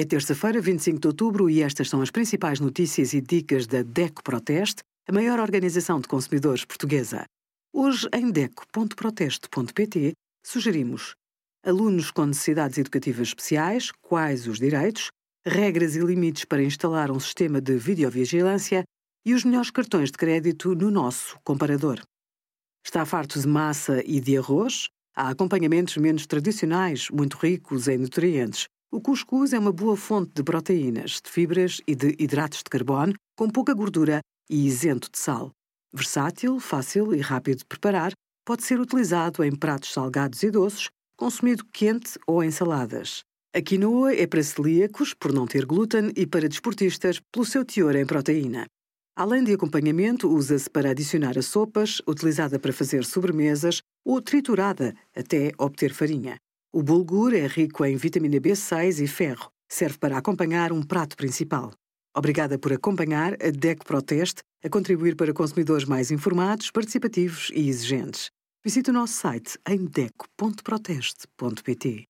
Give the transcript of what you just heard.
É terça-feira, 25 de outubro, e estas são as principais notícias e dicas da DECO Proteste, a maior organização de consumidores portuguesa. Hoje, em DECO.proteste.pt, sugerimos alunos com necessidades educativas especiais, quais os direitos, regras e limites para instalar um sistema de videovigilância e os melhores cartões de crédito no nosso comparador. Está farto de massa e de arroz? Há acompanhamentos menos tradicionais, muito ricos em nutrientes, o cuscuz é uma boa fonte de proteínas, de fibras e de hidratos de carbono, com pouca gordura e isento de sal. Versátil, fácil e rápido de preparar, pode ser utilizado em pratos salgados e doces, consumido quente ou em saladas. A quinoa é para celíacos, por não ter glúten, e para desportistas, pelo seu teor em proteína. Além de acompanhamento, usa-se para adicionar a sopas, utilizada para fazer sobremesas ou triturada até obter farinha. O bulgur é rico em vitamina B6 e ferro. Serve para acompanhar um prato principal. Obrigada por acompanhar a DEC Proteste a contribuir para consumidores mais informados, participativos e exigentes. Visite o nosso site em deco.proteste.pt.